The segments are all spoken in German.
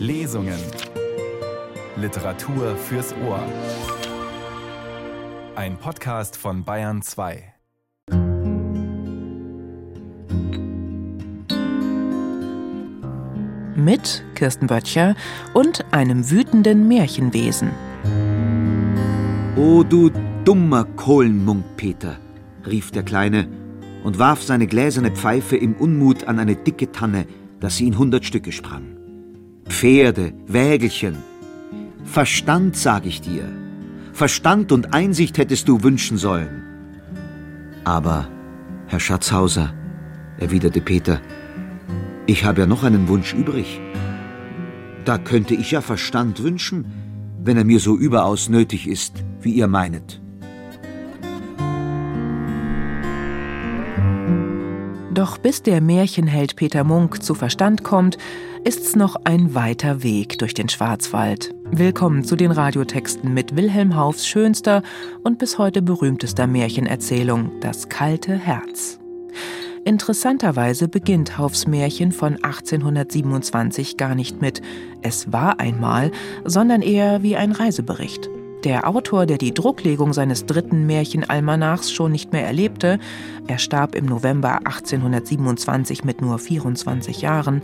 Lesungen. Literatur fürs Ohr. Ein Podcast von Bayern 2. Mit Kirsten Böttcher und einem wütenden Märchenwesen. O du dummer Kohlenmunk, Peter, rief der Kleine und warf seine gläserne Pfeife im Unmut an eine dicke Tanne, dass sie in hundert Stücke sprang. Pferde, Wägelchen. Verstand, sag ich dir. Verstand und Einsicht hättest du wünschen sollen. Aber, Herr Schatzhauser, erwiderte Peter, ich habe ja noch einen Wunsch übrig. Da könnte ich ja Verstand wünschen, wenn er mir so überaus nötig ist, wie ihr meinet. Doch bis der Märchenheld Peter Munk zu Verstand kommt, ist's noch ein weiter Weg durch den Schwarzwald. Willkommen zu den Radiotexten mit Wilhelm Haufs schönster und bis heute berühmtester Märchenerzählung Das kalte Herz. Interessanterweise beginnt Haufs Märchen von 1827 gar nicht mit Es war einmal, sondern eher wie ein Reisebericht. Der Autor, der die Drucklegung seines dritten Märchenalmanachs schon nicht mehr erlebte, er starb im November 1827 mit nur 24 Jahren,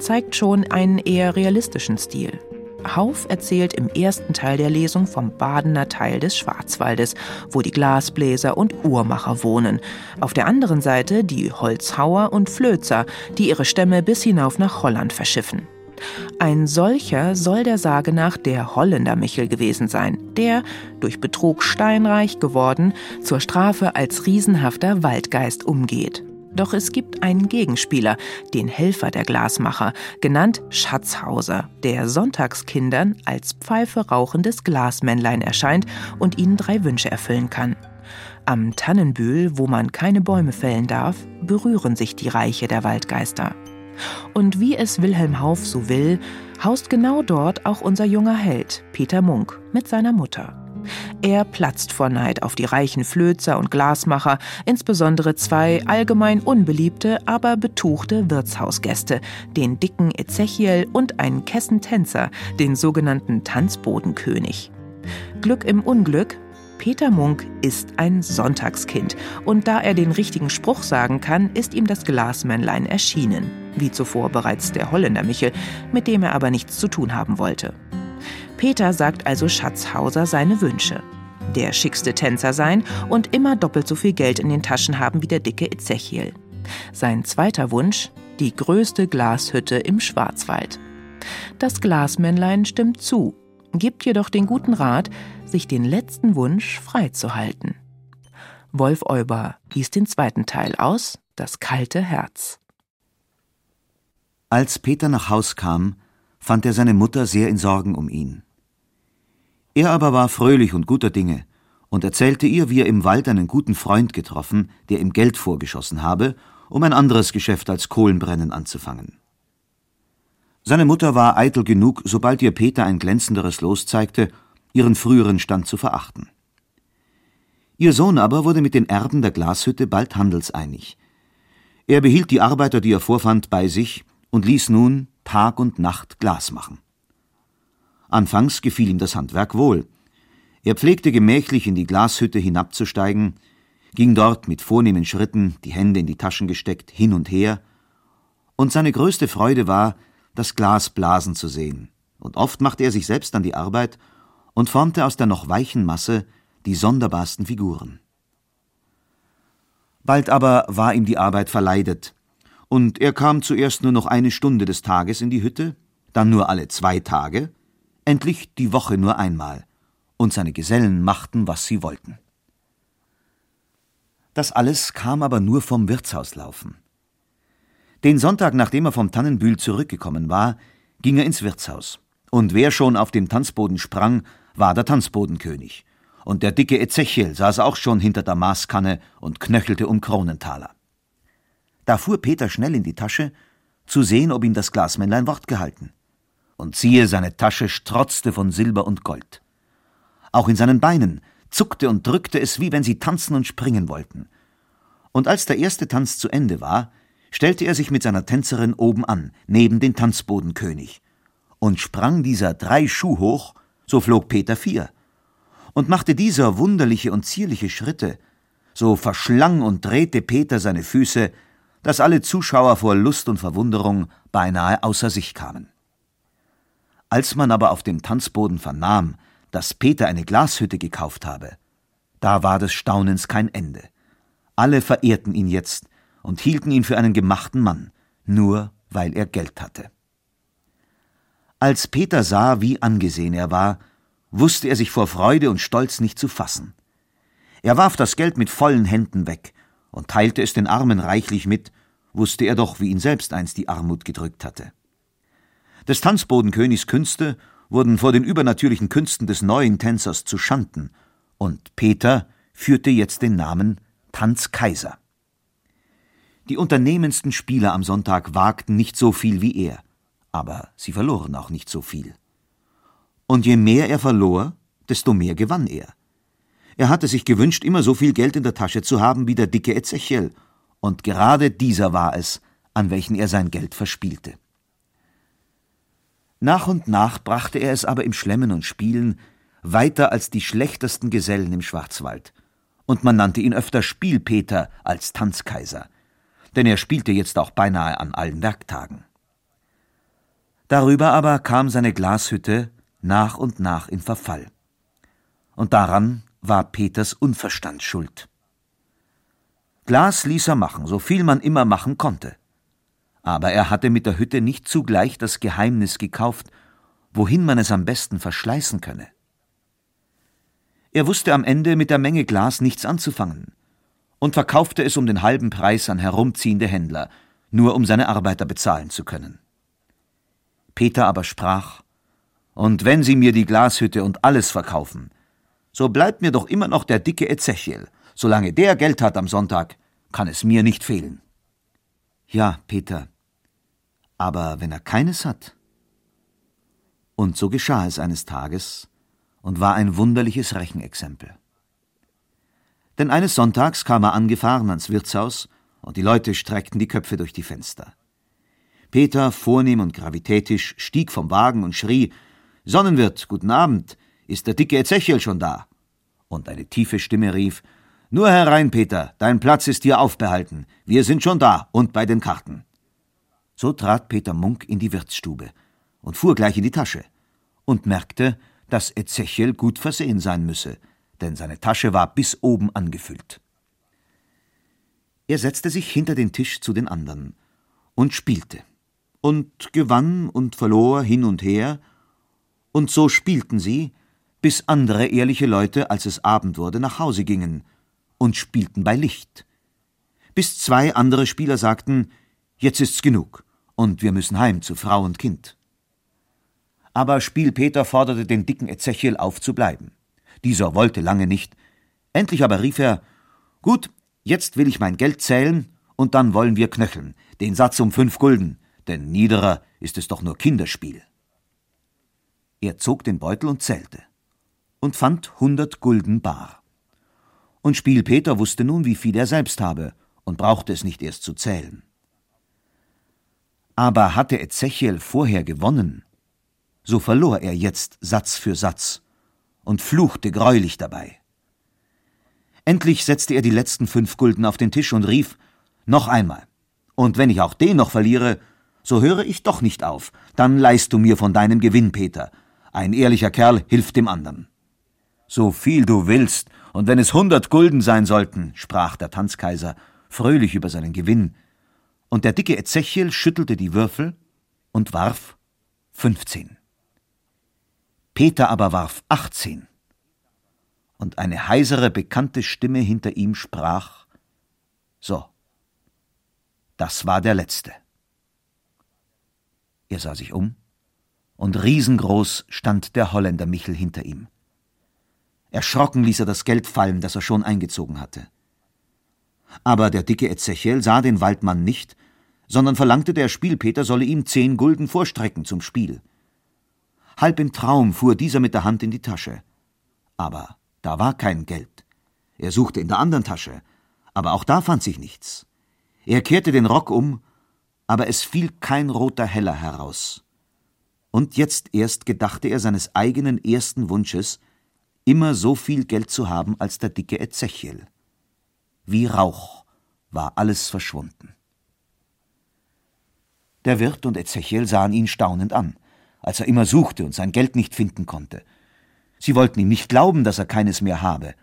zeigt schon einen eher realistischen Stil. Hauf erzählt im ersten Teil der Lesung vom Badener Teil des Schwarzwaldes, wo die Glasbläser und Uhrmacher wohnen. Auf der anderen Seite die Holzhauer und Flözer, die ihre Stämme bis hinauf nach Holland verschiffen. Ein solcher soll der Sage nach der Holländer Michel gewesen sein, der, durch Betrug steinreich geworden, zur Strafe als riesenhafter Waldgeist umgeht. Doch es gibt einen Gegenspieler, den Helfer der Glasmacher, genannt Schatzhauser, der Sonntagskindern als Pfeife rauchendes Glasmännlein erscheint und ihnen drei Wünsche erfüllen kann. Am Tannenbühl, wo man keine Bäume fällen darf, berühren sich die Reiche der Waldgeister. Und wie es Wilhelm Hauff so will, haust genau dort auch unser junger Held, Peter Munk, mit seiner Mutter. Er platzt vor Neid auf die reichen Flözer und Glasmacher, insbesondere zwei allgemein unbeliebte, aber betuchte Wirtshausgäste, den dicken Ezechiel und einen Kessentänzer, den sogenannten Tanzbodenkönig. Glück im Unglück, Peter Munk ist ein Sonntagskind und da er den richtigen Spruch sagen kann, ist ihm das Glasmännlein erschienen. Wie zuvor bereits der Holländer Michel, mit dem er aber nichts zu tun haben wollte. Peter sagt also Schatzhauser seine Wünsche. Der schickste Tänzer sein und immer doppelt so viel Geld in den Taschen haben wie der dicke Ezechiel. Sein zweiter Wunsch, die größte Glashütte im Schwarzwald. Das Glasmännlein stimmt zu, gibt jedoch den guten Rat, sich den letzten Wunsch freizuhalten. Wolf Euber liest den zweiten Teil aus, Das kalte Herz. Als Peter nach Haus kam, fand er seine Mutter sehr in Sorgen um ihn. Er aber war fröhlich und guter Dinge und erzählte ihr, wie er im Wald einen guten Freund getroffen, der ihm Geld vorgeschossen habe, um ein anderes Geschäft als Kohlenbrennen anzufangen. Seine Mutter war eitel genug, sobald ihr Peter ein glänzenderes Los zeigte, ihren früheren Stand zu verachten. Ihr Sohn aber wurde mit den Erben der Glashütte bald handelseinig. Er behielt die Arbeiter, die er vorfand, bei sich und ließ nun Tag und Nacht Glas machen. Anfangs gefiel ihm das Handwerk wohl. Er pflegte gemächlich in die Glashütte hinabzusteigen, ging dort mit vornehmen Schritten, die Hände in die Taschen gesteckt, hin und her, und seine größte Freude war, das Glas blasen zu sehen, und oft machte er sich selbst an die Arbeit und formte aus der noch weichen Masse die sonderbarsten Figuren. Bald aber war ihm die Arbeit verleidet, und er kam zuerst nur noch eine Stunde des Tages in die Hütte, dann nur alle zwei Tage, endlich die Woche nur einmal, und seine Gesellen machten, was sie wollten. Das alles kam aber nur vom Wirtshauslaufen. Den Sonntag, nachdem er vom Tannenbühl zurückgekommen war, ging er ins Wirtshaus. Und wer schon auf dem Tanzboden sprang, war der Tanzbodenkönig. Und der dicke Ezechiel saß auch schon hinter der Maßkanne und knöchelte um Kronentaler. Da fuhr Peter schnell in die Tasche, zu sehen, ob ihm das Glasmännlein Wort gehalten. Und siehe, seine Tasche strotzte von Silber und Gold. Auch in seinen Beinen zuckte und drückte es, wie wenn sie tanzen und springen wollten. Und als der erste Tanz zu Ende war, stellte er sich mit seiner Tänzerin oben an, neben den Tanzbodenkönig und sprang dieser drei Schuh hoch, so flog Peter vier. Und machte dieser wunderliche und zierliche Schritte, so verschlang und drehte Peter seine Füße, dass alle Zuschauer vor Lust und Verwunderung beinahe außer sich kamen. Als man aber auf dem Tanzboden vernahm, dass Peter eine Glashütte gekauft habe, da war des Staunens kein Ende. Alle verehrten ihn jetzt und hielten ihn für einen gemachten Mann, nur weil er Geld hatte. Als Peter sah, wie angesehen er war, wusste er sich vor Freude und Stolz nicht zu fassen. Er warf das Geld mit vollen Händen weg und teilte es den Armen reichlich mit, wusste er doch, wie ihn selbst einst die Armut gedrückt hatte. Des Tanzbodenkönigs Künste wurden vor den übernatürlichen Künsten des neuen Tänzers zu Schanden, und Peter führte jetzt den Namen Tanzkaiser. Die unternehmendsten Spieler am Sonntag wagten nicht so viel wie er, aber sie verloren auch nicht so viel. Und je mehr er verlor, desto mehr gewann er. Er hatte sich gewünscht, immer so viel Geld in der Tasche zu haben wie der dicke Ezechiel, und gerade dieser war es, an welchen er sein Geld verspielte. Nach und nach brachte er es aber im Schlemmen und Spielen weiter als die schlechtesten Gesellen im Schwarzwald, und man nannte ihn öfter Spielpeter als Tanzkaiser, denn er spielte jetzt auch beinahe an allen Werktagen. Darüber aber kam seine Glashütte nach und nach in Verfall. Und daran war Peters Unverstand schuld. Glas ließ er machen, so viel man immer machen konnte. Aber er hatte mit der Hütte nicht zugleich das Geheimnis gekauft, wohin man es am besten verschleißen könne. Er wusste am Ende mit der Menge Glas nichts anzufangen und verkaufte es um den halben Preis an herumziehende Händler, nur um seine Arbeiter bezahlen zu können. Peter aber sprach Und wenn Sie mir die Glashütte und alles verkaufen, so bleibt mir doch immer noch der dicke Ezechiel. Solange der Geld hat am Sonntag, kann es mir nicht fehlen. Ja, Peter, aber wenn er keines hat. Und so geschah es eines Tages und war ein wunderliches Rechenexempel. Denn eines Sonntags kam er angefahren ans Wirtshaus und die Leute streckten die Köpfe durch die Fenster. Peter, vornehm und gravitätisch, stieg vom Wagen und schrie: Sonnenwirt, guten Abend, ist der dicke Ezechiel schon da? Und eine tiefe Stimme rief: Nur herein, Peter, dein Platz ist hier aufbehalten. Wir sind schon da und bei den Karten. So trat Peter Munk in die Wirtsstube und fuhr gleich in die Tasche und merkte, dass Ezechiel gut versehen sein müsse, denn seine Tasche war bis oben angefüllt. Er setzte sich hinter den Tisch zu den anderen und spielte und gewann und verlor hin und her, und so spielten sie, bis andere ehrliche Leute, als es Abend wurde, nach Hause gingen und spielten bei Licht. Bis zwei andere Spieler sagten, jetzt ist's genug, und wir müssen heim zu Frau und Kind. Aber Spielpeter forderte den dicken Ezechiel auf zu bleiben. Dieser wollte lange nicht. Endlich aber rief er, Gut, jetzt will ich mein Geld zählen, und dann wollen wir knöcheln, den Satz um fünf Gulden, denn niederer ist es doch nur Kinderspiel. Er zog den Beutel und zählte und fand hundert Gulden bar. Und Spielpeter wusste nun, wie viel er selbst habe und brauchte es nicht erst zu zählen. Aber hatte Ezechiel vorher gewonnen, so verlor er jetzt Satz für Satz und fluchte greulich dabei. Endlich setzte er die letzten fünf Gulden auf den Tisch und rief Noch einmal. Und wenn ich auch den noch verliere, so höre ich doch nicht auf, dann leist du mir von deinem Gewinn, Peter. Ein ehrlicher Kerl hilft dem anderen. So viel du willst, und wenn es hundert Gulden sein sollten, sprach der Tanzkaiser, fröhlich über seinen Gewinn, und der dicke Ezechiel schüttelte die Würfel und warf fünfzehn. Peter aber warf achtzehn. Und eine heisere, bekannte Stimme hinter ihm sprach So, das war der letzte. Er sah sich um, und riesengroß stand der Holländer Michel hinter ihm. Erschrocken ließ er das Geld fallen, das er schon eingezogen hatte. Aber der dicke Ezechiel sah den Waldmann nicht, sondern verlangte, der Spielpeter solle ihm zehn Gulden vorstrecken zum Spiel. Halb im Traum fuhr dieser mit der Hand in die Tasche. Aber da war kein Geld. Er suchte in der anderen Tasche, aber auch da fand sich nichts. Er kehrte den Rock um, aber es fiel kein roter Heller heraus. Und jetzt erst gedachte er seines eigenen ersten Wunsches, immer so viel Geld zu haben als der dicke Ezechiel. Wie Rauch war alles verschwunden. Der Wirt und Ezechiel sahen ihn staunend an, als er immer suchte und sein Geld nicht finden konnte. Sie wollten ihm nicht glauben, dass er keines mehr habe.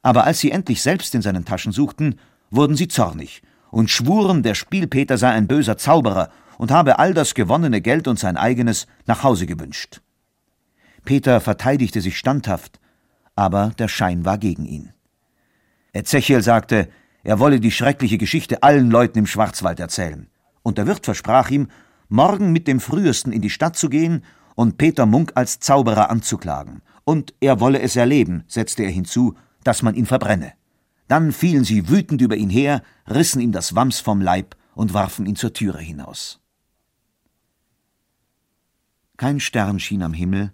Aber als sie endlich selbst in seinen Taschen suchten, wurden sie zornig und schwuren, der Spielpeter sei ein böser Zauberer und habe all das gewonnene Geld und sein eigenes nach Hause gewünscht. Peter verteidigte sich standhaft, aber der Schein war gegen ihn. Ezechiel sagte, er wolle die schreckliche Geschichte allen Leuten im Schwarzwald erzählen, und der Wirt versprach ihm, morgen mit dem Frühesten in die Stadt zu gehen und Peter Munk als Zauberer anzuklagen, und er wolle es erleben, setzte er hinzu, dass man ihn verbrenne. Dann fielen sie wütend über ihn her, rissen ihm das Wams vom Leib und warfen ihn zur Türe hinaus. Kein Stern schien am Himmel,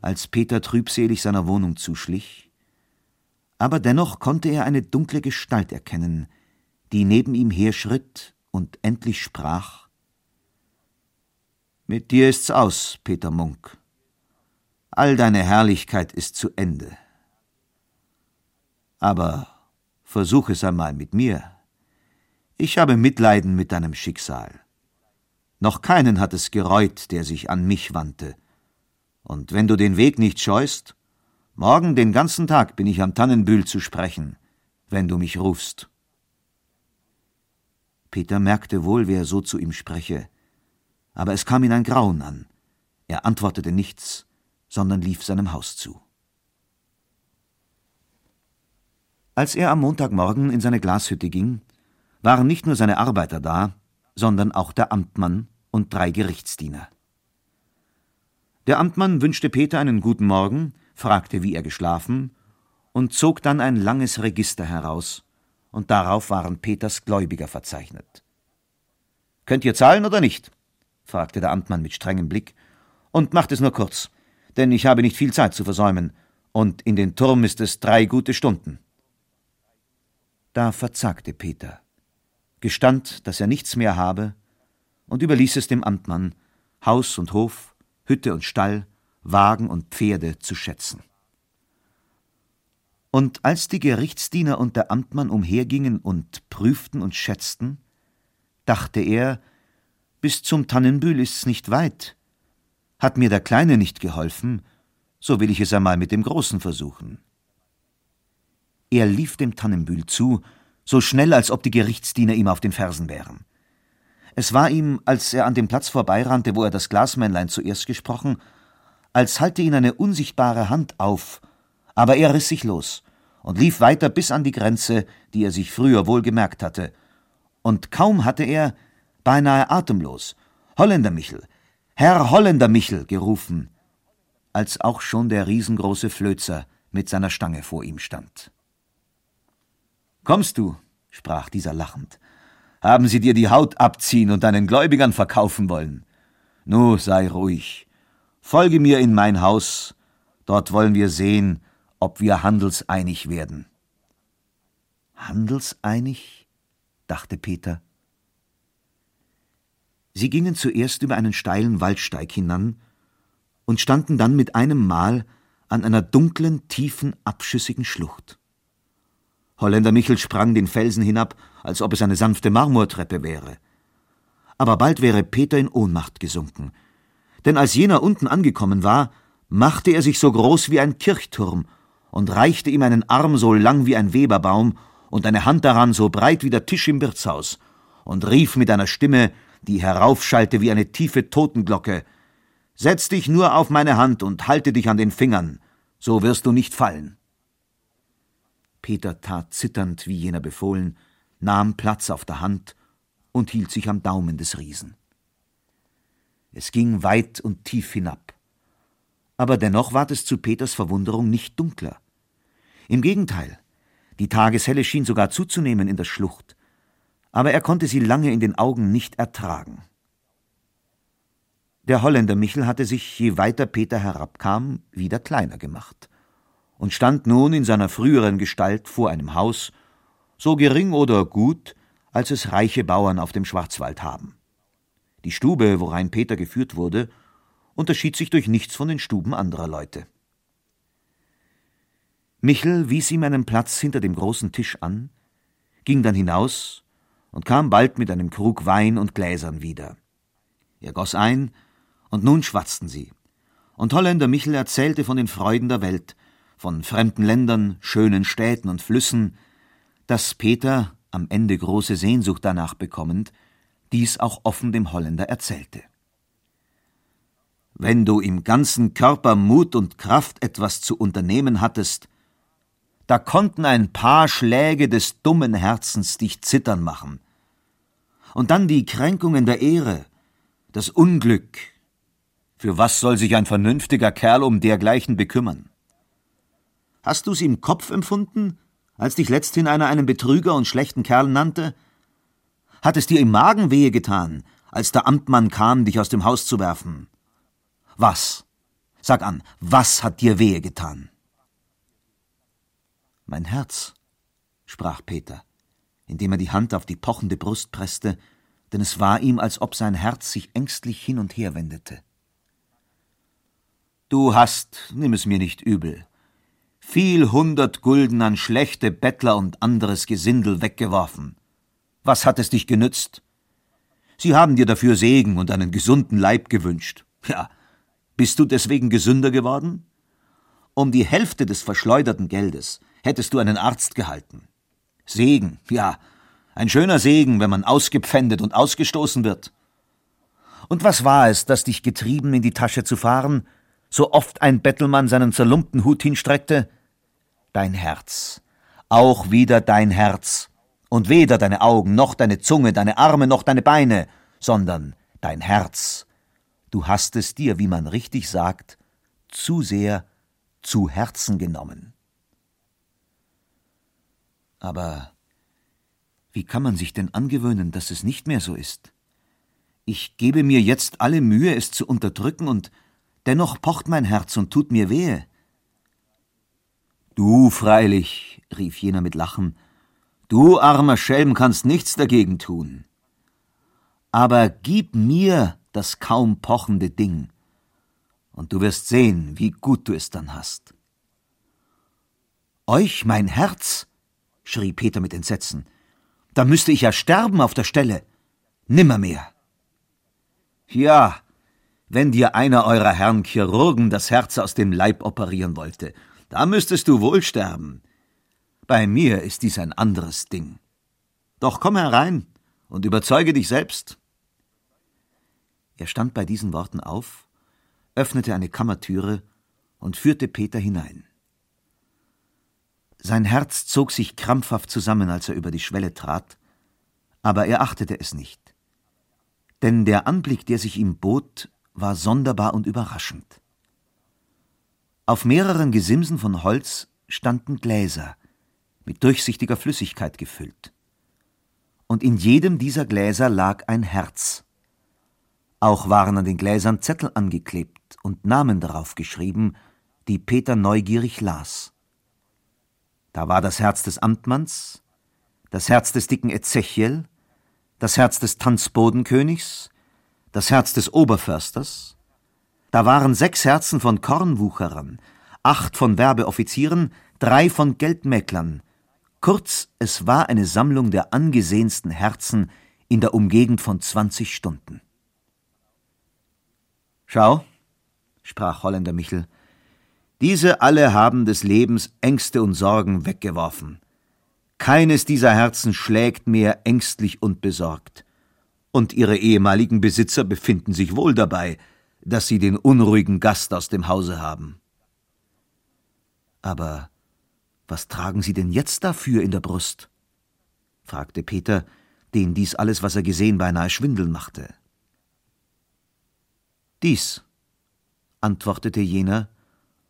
als Peter trübselig seiner Wohnung zuschlich, aber dennoch konnte er eine dunkle Gestalt erkennen, die neben ihm herschritt und endlich sprach Mit dir ist's aus, Peter Munk. All deine Herrlichkeit ist zu Ende. Aber versuch es einmal mit mir. Ich habe Mitleiden mit deinem Schicksal. Noch keinen hat es gereut, der sich an mich wandte, und wenn du den Weg nicht scheust, morgen den ganzen Tag bin ich am Tannenbühl zu sprechen, wenn du mich rufst. Peter merkte wohl, wer so zu ihm spreche, aber es kam ihn ein Grauen an. Er antwortete nichts, sondern lief seinem Haus zu. Als er am Montagmorgen in seine Glashütte ging, waren nicht nur seine Arbeiter da, sondern auch der Amtmann und drei Gerichtsdiener. Der Amtmann wünschte Peter einen guten Morgen, fragte, wie er geschlafen, und zog dann ein langes Register heraus, und darauf waren Peters Gläubiger verzeichnet. Könnt ihr zahlen oder nicht? fragte der Amtmann mit strengem Blick, und macht es nur kurz, denn ich habe nicht viel Zeit zu versäumen, und in den Turm ist es drei gute Stunden. Da verzagte Peter, gestand, dass er nichts mehr habe, und überließ es dem Amtmann, Haus und Hof, Hütte und Stall, Wagen und Pferde zu schätzen. Und als die Gerichtsdiener und der Amtmann umhergingen und prüften und schätzten, dachte er, bis zum Tannenbühl ist's nicht weit. Hat mir der Kleine nicht geholfen, so will ich es einmal mit dem Großen versuchen. Er lief dem Tannenbühl zu, so schnell, als ob die Gerichtsdiener ihm auf den Fersen wären. Es war ihm, als er an dem Platz vorbeirannte, wo er das Glasmännlein zuerst gesprochen, als halte ihn eine unsichtbare Hand auf, aber er riss sich los und lief weiter bis an die Grenze, die er sich früher wohl gemerkt hatte. Und kaum hatte er, beinahe atemlos, Holländer Michel, Herr Holländer Michel gerufen, als auch schon der riesengroße Flözer mit seiner Stange vor ihm stand. Kommst du, sprach dieser lachend, haben sie dir die Haut abziehen und deinen Gläubigern verkaufen wollen. Nu, sei ruhig. Folge mir in mein Haus, dort wollen wir sehen, ob wir handelseinig werden. Handelseinig? dachte Peter. Sie gingen zuerst über einen steilen Waldsteig hinan und standen dann mit einem Mal an einer dunklen, tiefen, abschüssigen Schlucht. Holländer Michel sprang den Felsen hinab, als ob es eine sanfte Marmortreppe wäre. Aber bald wäre Peter in Ohnmacht gesunken. Denn als jener unten angekommen war, machte er sich so groß wie ein Kirchturm und reichte ihm einen Arm so lang wie ein Weberbaum und eine Hand daran so breit wie der Tisch im Wirtshaus und rief mit einer Stimme, die heraufschallte wie eine tiefe Totenglocke Setz dich nur auf meine Hand und halte dich an den Fingern, so wirst du nicht fallen. Peter tat zitternd, wie jener befohlen, nahm Platz auf der Hand und hielt sich am Daumen des Riesen. Es ging weit und tief hinab. Aber dennoch ward es zu Peters Verwunderung nicht dunkler. Im Gegenteil, die Tageshelle schien sogar zuzunehmen in der Schlucht, aber er konnte sie lange in den Augen nicht ertragen. Der Holländer Michel hatte sich, je weiter Peter herabkam, wieder kleiner gemacht und stand nun in seiner früheren Gestalt vor einem Haus, so gering oder gut, als es reiche Bauern auf dem Schwarzwald haben. Die Stube, worein Peter geführt wurde, unterschied sich durch nichts von den Stuben anderer Leute. Michel wies ihm einen Platz hinter dem großen Tisch an, ging dann hinaus und kam bald mit einem Krug Wein und Gläsern wieder. Er goss ein, und nun schwatzten sie. Und Holländer Michel erzählte von den Freuden der Welt, von fremden Ländern, schönen Städten und Flüssen, dass Peter, am Ende große Sehnsucht danach bekommend, dies auch offen dem Holländer erzählte. Wenn du im ganzen Körper Mut und Kraft etwas zu unternehmen hattest, da konnten ein paar Schläge des dummen Herzens dich zittern machen. Und dann die Kränkungen der Ehre, das Unglück. Für was soll sich ein vernünftiger Kerl um dergleichen bekümmern? Hast du's im Kopf empfunden, als dich letzthin einer einen Betrüger und schlechten Kerl nannte? Hat es dir im Magen wehe getan, als der Amtmann kam, dich aus dem Haus zu werfen? Was? Sag an, was hat dir wehe getan? Mein Herz, sprach Peter, indem er die Hand auf die pochende Brust presste, denn es war ihm, als ob sein Herz sich ängstlich hin und her wendete. Du hast, nimm es mir nicht übel, viel hundert Gulden an schlechte Bettler und anderes Gesindel weggeworfen. Was hat es dich genützt? Sie haben dir dafür Segen und einen gesunden Leib gewünscht. Ja, bist du deswegen gesünder geworden? Um die Hälfte des verschleuderten Geldes hättest du einen Arzt gehalten. Segen, ja, ein schöner Segen, wenn man ausgepfändet und ausgestoßen wird. Und was war es, das dich getrieben, in die Tasche zu fahren, so oft ein Bettelmann seinen zerlumpten Hut hinstreckte? Dein Herz, auch wieder dein Herz, und weder deine Augen, noch deine Zunge, deine Arme, noch deine Beine, sondern dein Herz. Du hast es dir, wie man richtig sagt, zu sehr zu Herzen genommen. Aber wie kann man sich denn angewöhnen, dass es nicht mehr so ist? Ich gebe mir jetzt alle Mühe, es zu unterdrücken, und dennoch pocht mein Herz und tut mir wehe. Du freilich, rief jener mit Lachen, Du armer Schelm kannst nichts dagegen tun. Aber gib mir das kaum pochende Ding, und du wirst sehen, wie gut du es dann hast. Euch mein Herz? schrie Peter mit Entsetzen. Da müsste ich ja sterben auf der Stelle. Nimmermehr. Ja, wenn dir einer eurer Herrn Chirurgen das Herz aus dem Leib operieren wollte, da müsstest du wohl sterben. Bei mir ist dies ein anderes Ding. Doch komm herein und überzeuge dich selbst. Er stand bei diesen Worten auf, öffnete eine Kammertüre und führte Peter hinein. Sein Herz zog sich krampfhaft zusammen, als er über die Schwelle trat, aber er achtete es nicht. Denn der Anblick, der sich ihm bot, war sonderbar und überraschend. Auf mehreren Gesimsen von Holz standen Gläser, mit durchsichtiger Flüssigkeit gefüllt. Und in jedem dieser Gläser lag ein Herz. Auch waren an den Gläsern Zettel angeklebt und Namen darauf geschrieben, die Peter neugierig las. Da war das Herz des Amtmanns, das Herz des dicken Ezechiel, das Herz des Tanzbodenkönigs, das Herz des Oberförsters. Da waren sechs Herzen von Kornwucherern, acht von Werbeoffizieren, drei von Geldmäklern, Kurz, es war eine Sammlung der angesehensten Herzen in der Umgegend von zwanzig Stunden. Schau, sprach Holländer Michel, diese alle haben des Lebens Ängste und Sorgen weggeworfen. Keines dieser Herzen schlägt mehr ängstlich und besorgt. Und ihre ehemaligen Besitzer befinden sich wohl dabei, dass sie den unruhigen Gast aus dem Hause haben. Aber was tragen Sie denn jetzt dafür in der Brust? fragte Peter, den dies alles, was er gesehen, beinahe schwindeln machte. Dies, antwortete jener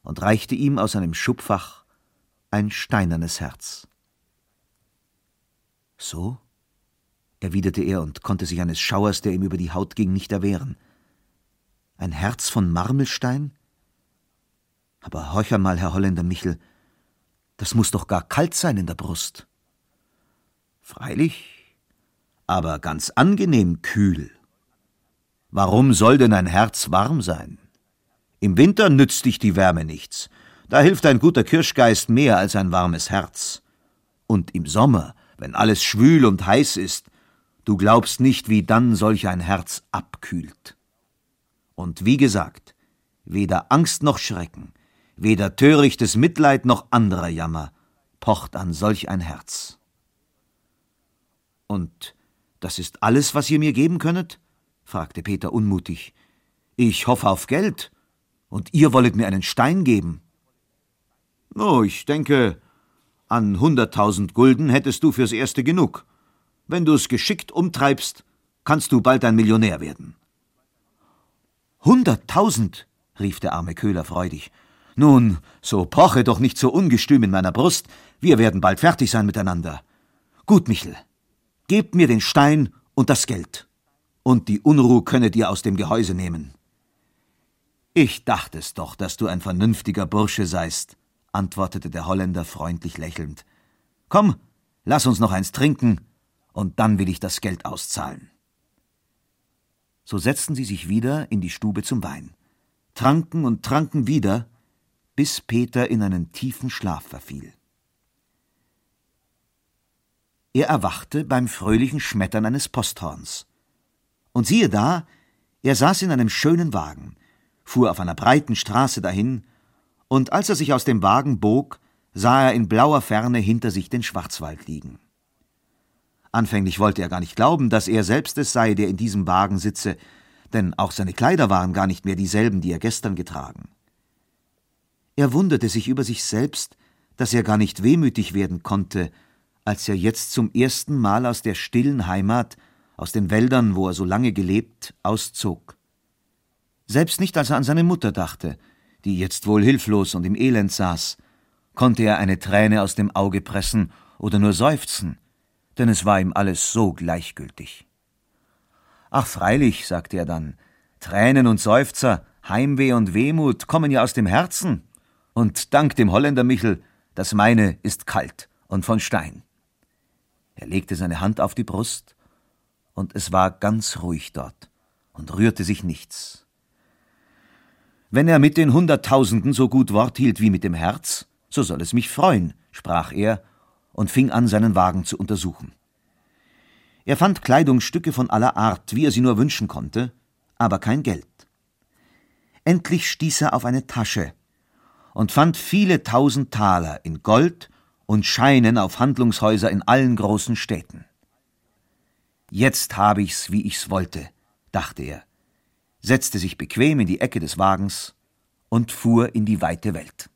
und reichte ihm aus einem Schubfach ein steinernes Herz. So? erwiderte er und konnte sich eines Schauers, der ihm über die Haut ging, nicht erwehren. Ein Herz von Marmelstein? Aber horch einmal, Herr Holländer Michel, das muss doch gar kalt sein in der Brust. Freilich, aber ganz angenehm kühl. Warum soll denn ein Herz warm sein? Im Winter nützt dich die Wärme nichts. Da hilft ein guter Kirschgeist mehr als ein warmes Herz. Und im Sommer, wenn alles schwül und heiß ist, du glaubst nicht, wie dann solch ein Herz abkühlt. Und wie gesagt, weder Angst noch Schrecken, weder törichtes Mitleid noch anderer Jammer pocht an solch ein Herz. Und das ist alles, was ihr mir geben könnet? fragte Peter unmutig. Ich hoffe auf Geld, und ihr wollet mir einen Stein geben. Oh, ich denke, an hunderttausend Gulden hättest du fürs Erste genug. Wenn du es geschickt umtreibst, kannst du bald ein Millionär werden. Hunderttausend, rief der arme Köhler freudig. Nun, so poche doch nicht so ungestüm in meiner Brust, wir werden bald fertig sein miteinander. Gut, Michel, gebt mir den Stein und das Geld, und die Unruh könnet ihr aus dem Gehäuse nehmen. Ich dachte es doch, dass du ein vernünftiger Bursche seist, antwortete der Holländer freundlich lächelnd. Komm, lass uns noch eins trinken, und dann will ich das Geld auszahlen. So setzten sie sich wieder in die Stube zum Wein, tranken und tranken wieder, bis Peter in einen tiefen Schlaf verfiel. Er erwachte beim fröhlichen Schmettern eines Posthorns. Und siehe da, er saß in einem schönen Wagen, fuhr auf einer breiten Straße dahin und als er sich aus dem Wagen bog, sah er in blauer Ferne hinter sich den Schwarzwald liegen. Anfänglich wollte er gar nicht glauben, dass er selbst es sei, der in diesem Wagen sitze, denn auch seine Kleider waren gar nicht mehr dieselben, die er gestern getragen. Er wunderte sich über sich selbst, dass er gar nicht wehmütig werden konnte, als er jetzt zum ersten Mal aus der stillen Heimat, aus den Wäldern, wo er so lange gelebt, auszog. Selbst nicht, als er an seine Mutter dachte, die jetzt wohl hilflos und im Elend saß, konnte er eine Träne aus dem Auge pressen oder nur seufzen, denn es war ihm alles so gleichgültig. Ach freilich, sagte er dann, Tränen und Seufzer, Heimweh und Wehmut kommen ja aus dem Herzen, und dank dem Holländer Michel, das meine ist kalt und von Stein. Er legte seine Hand auf die Brust, und es war ganz ruhig dort und rührte sich nichts. Wenn er mit den Hunderttausenden so gut Wort hielt wie mit dem Herz, so soll es mich freuen, sprach er und fing an, seinen Wagen zu untersuchen. Er fand Kleidungsstücke von aller Art, wie er sie nur wünschen konnte, aber kein Geld. Endlich stieß er auf eine Tasche und fand viele tausend Taler in Gold und Scheinen auf Handlungshäuser in allen großen Städten. Jetzt habe ich's, wie ich's wollte, dachte er setzte sich bequem in die Ecke des Wagens und fuhr in die weite Welt.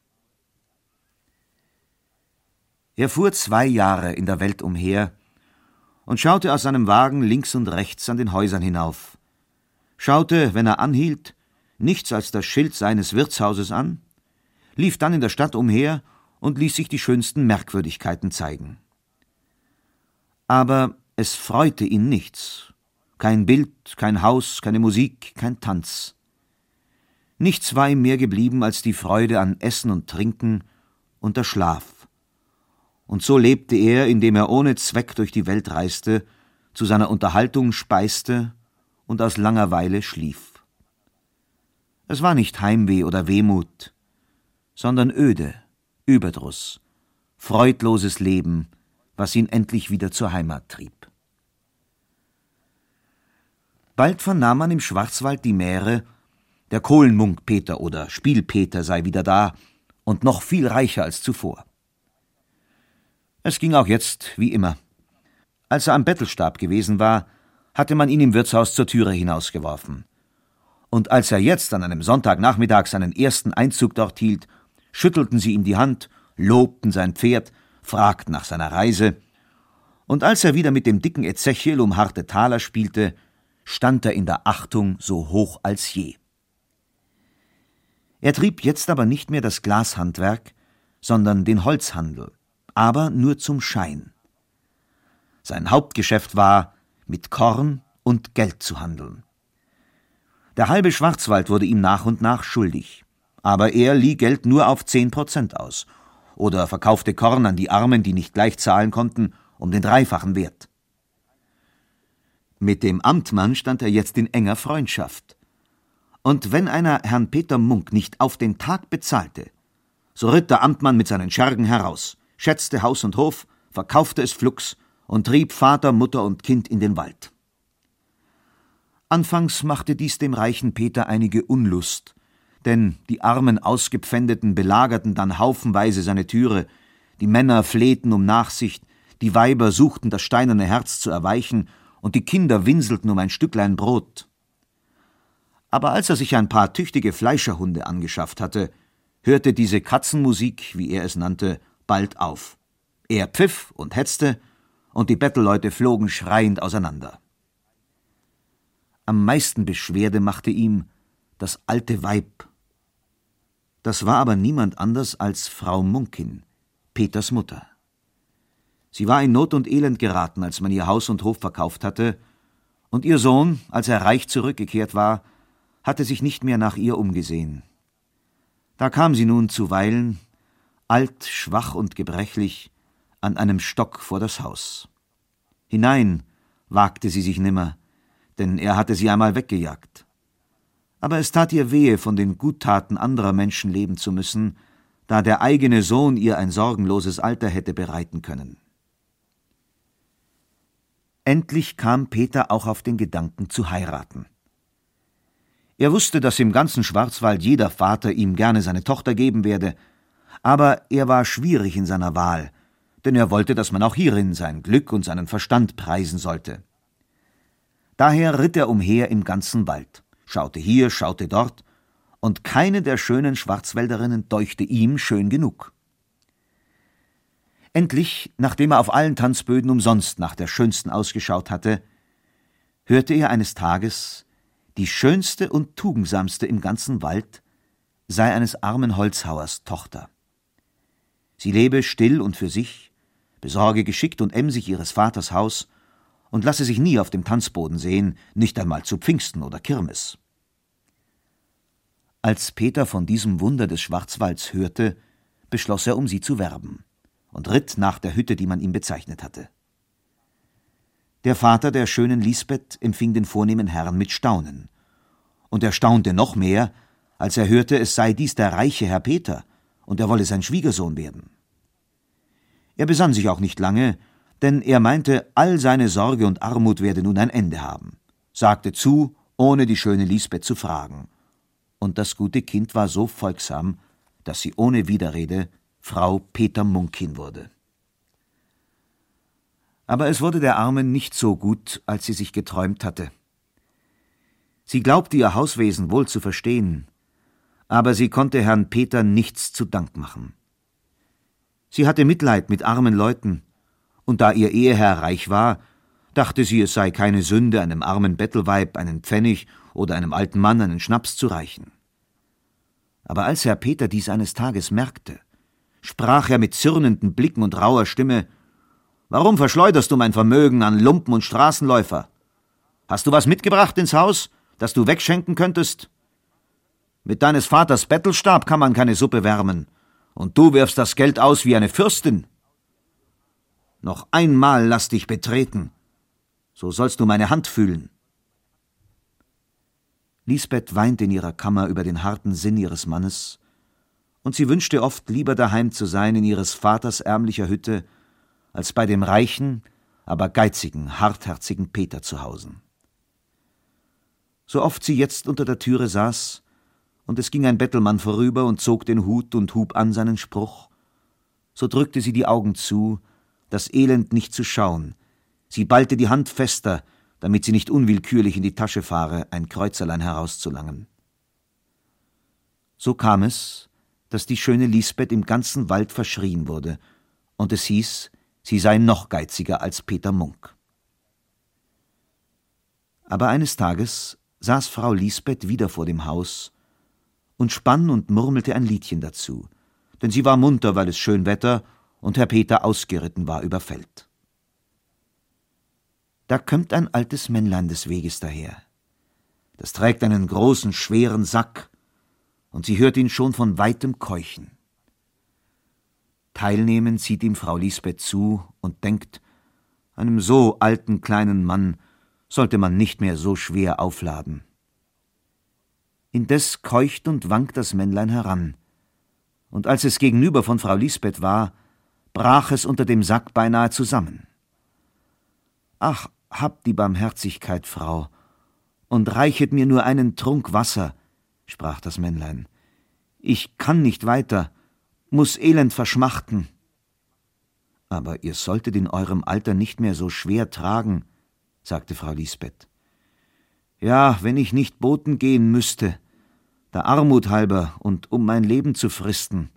Er fuhr zwei Jahre in der Welt umher und schaute aus seinem Wagen links und rechts an den Häusern hinauf, schaute, wenn er anhielt, nichts als das Schild seines Wirtshauses an, lief dann in der Stadt umher und ließ sich die schönsten Merkwürdigkeiten zeigen. Aber es freute ihn nichts, kein Bild, kein Haus, keine Musik, kein Tanz. Nichts war ihm mehr geblieben als die Freude an Essen und Trinken und der Schlaf. Und so lebte er, indem er ohne Zweck durch die Welt reiste, zu seiner Unterhaltung speiste und aus Langeweile schlief. Es war nicht Heimweh oder Wehmut, sondern Öde, Überdruss, freudloses Leben, was ihn endlich wieder zur Heimat trieb. Bald vernahm man im Schwarzwald die Mähre, der Kohlenmunk Peter oder Spielpeter sei wieder da und noch viel reicher als zuvor. Es ging auch jetzt wie immer. Als er am Bettelstab gewesen war, hatte man ihn im Wirtshaus zur Türe hinausgeworfen. Und als er jetzt an einem Sonntagnachmittag seinen ersten Einzug dort hielt, schüttelten sie ihm die Hand, lobten sein Pferd, fragten nach seiner Reise, und als er wieder mit dem dicken Ezechiel um harte Taler spielte, stand er in der Achtung so hoch als je. Er trieb jetzt aber nicht mehr das Glashandwerk, sondern den Holzhandel, aber nur zum Schein. Sein Hauptgeschäft war, mit Korn und Geld zu handeln. Der halbe Schwarzwald wurde ihm nach und nach schuldig, aber er lieh Geld nur auf zehn Prozent aus oder verkaufte Korn an die Armen, die nicht gleich zahlen konnten, um den dreifachen Wert. Mit dem Amtmann stand er jetzt in enger Freundschaft. Und wenn einer Herrn Peter Munk nicht auf den Tag bezahlte, so ritt der Amtmann mit seinen Schergen heraus, schätzte Haus und Hof, verkaufte es flugs und trieb Vater, Mutter und Kind in den Wald. Anfangs machte dies dem reichen Peter einige Unlust, denn die armen Ausgepfändeten belagerten dann haufenweise seine Türe, die Männer flehten um Nachsicht, die Weiber suchten das steinerne Herz zu erweichen, und die Kinder winselten um ein Stücklein Brot. Aber als er sich ein paar tüchtige Fleischerhunde angeschafft hatte, hörte diese Katzenmusik, wie er es nannte, bald auf. Er pfiff und hetzte, und die Bettelleute flogen schreiend auseinander. Am meisten Beschwerde machte ihm das alte Weib. Das war aber niemand anders als Frau Munkin, Peters Mutter. Sie war in Not und Elend geraten, als man ihr Haus und Hof verkauft hatte, und ihr Sohn, als er reich zurückgekehrt war, hatte sich nicht mehr nach ihr umgesehen. Da kam sie nun zuweilen, alt, schwach und gebrechlich, an einem Stock vor das Haus. Hinein wagte sie sich nimmer, denn er hatte sie einmal weggejagt. Aber es tat ihr wehe, von den Guttaten anderer Menschen leben zu müssen, da der eigene Sohn ihr ein sorgenloses Alter hätte bereiten können. Endlich kam Peter auch auf den Gedanken zu heiraten. Er wusste, dass im ganzen Schwarzwald jeder Vater ihm gerne seine Tochter geben werde, aber er war schwierig in seiner Wahl, denn er wollte, dass man auch hierin sein Glück und seinen Verstand preisen sollte. Daher ritt er umher im ganzen Wald, schaute hier, schaute dort, und keine der schönen Schwarzwälderinnen deuchte ihm schön genug. Endlich, nachdem er auf allen Tanzböden umsonst nach der schönsten ausgeschaut hatte, hörte er eines Tages, die schönste und tugendsamste im ganzen Wald sei eines armen Holzhauers Tochter. Sie lebe still und für sich, besorge geschickt und emsig ihres Vaters Haus und lasse sich nie auf dem Tanzboden sehen, nicht einmal zu Pfingsten oder Kirmes. Als Peter von diesem Wunder des Schwarzwalds hörte, beschloss er, um sie zu werben und ritt nach der Hütte, die man ihm bezeichnet hatte. Der Vater der schönen Lisbeth empfing den vornehmen Herrn mit Staunen. Und er staunte noch mehr, als er hörte, es sei dies der reiche Herr Peter, und er wolle sein Schwiegersohn werden. Er besann sich auch nicht lange, denn er meinte, all seine Sorge und Armut werde nun ein Ende haben, sagte zu, ohne die schöne Lisbeth zu fragen. Und das gute Kind war so folgsam, dass sie ohne Widerrede Frau Peter Munkin wurde. Aber es wurde der Armen nicht so gut, als sie sich geträumt hatte. Sie glaubte ihr Hauswesen wohl zu verstehen, aber sie konnte Herrn Peter nichts zu Dank machen. Sie hatte Mitleid mit armen Leuten, und da ihr Eheherr reich war, dachte sie, es sei keine Sünde, einem armen Bettelweib einen Pfennig oder einem alten Mann einen Schnaps zu reichen. Aber als Herr Peter dies eines Tages merkte, sprach er mit zürnenden Blicken und rauer Stimme Warum verschleuderst du mein Vermögen an Lumpen und Straßenläufer? Hast du was mitgebracht ins Haus, das du wegschenken könntest? Mit deines Vaters Bettelstab kann man keine Suppe wärmen, und du wirfst das Geld aus wie eine Fürstin. Noch einmal lass dich betreten, so sollst du meine Hand fühlen. Lisbeth weinte in ihrer Kammer über den harten Sinn ihres Mannes und sie wünschte oft lieber daheim zu sein in ihres Vaters ärmlicher Hütte, als bei dem reichen, aber geizigen, hartherzigen Peter zu hausen. So oft sie jetzt unter der Türe saß, und es ging ein Bettelmann vorüber und zog den Hut und hub an seinen Spruch, so drückte sie die Augen zu, das Elend nicht zu schauen, sie ballte die Hand fester, damit sie nicht unwillkürlich in die Tasche fahre, ein Kreuzerlein herauszulangen. So kam es, dass die schöne Lisbeth im ganzen Wald verschrien wurde, und es hieß, sie sei noch geiziger als Peter Munk. Aber eines Tages saß Frau Lisbeth wieder vor dem Haus und spann und murmelte ein Liedchen dazu, denn sie war munter, weil es schön Wetter und Herr Peter ausgeritten war über Feld. Da kömmt ein altes Männlein des Weges daher. Das trägt einen großen, schweren Sack und sie hört ihn schon von weitem keuchen. Teilnehmend sieht ihm Frau Lisbeth zu und denkt, einem so alten kleinen Mann sollte man nicht mehr so schwer aufladen. Indes keucht und wankt das Männlein heran, und als es gegenüber von Frau Lisbeth war, brach es unter dem Sack beinahe zusammen. Ach, habt die Barmherzigkeit, Frau, und reichet mir nur einen Trunk Wasser, sprach das Männlein. Ich kann nicht weiter, muss elend verschmachten. Aber ihr solltet in eurem Alter nicht mehr so schwer tragen, sagte Frau Lisbeth. Ja, wenn ich nicht boten gehen müsste, der Armut halber und um mein Leben zu fristen,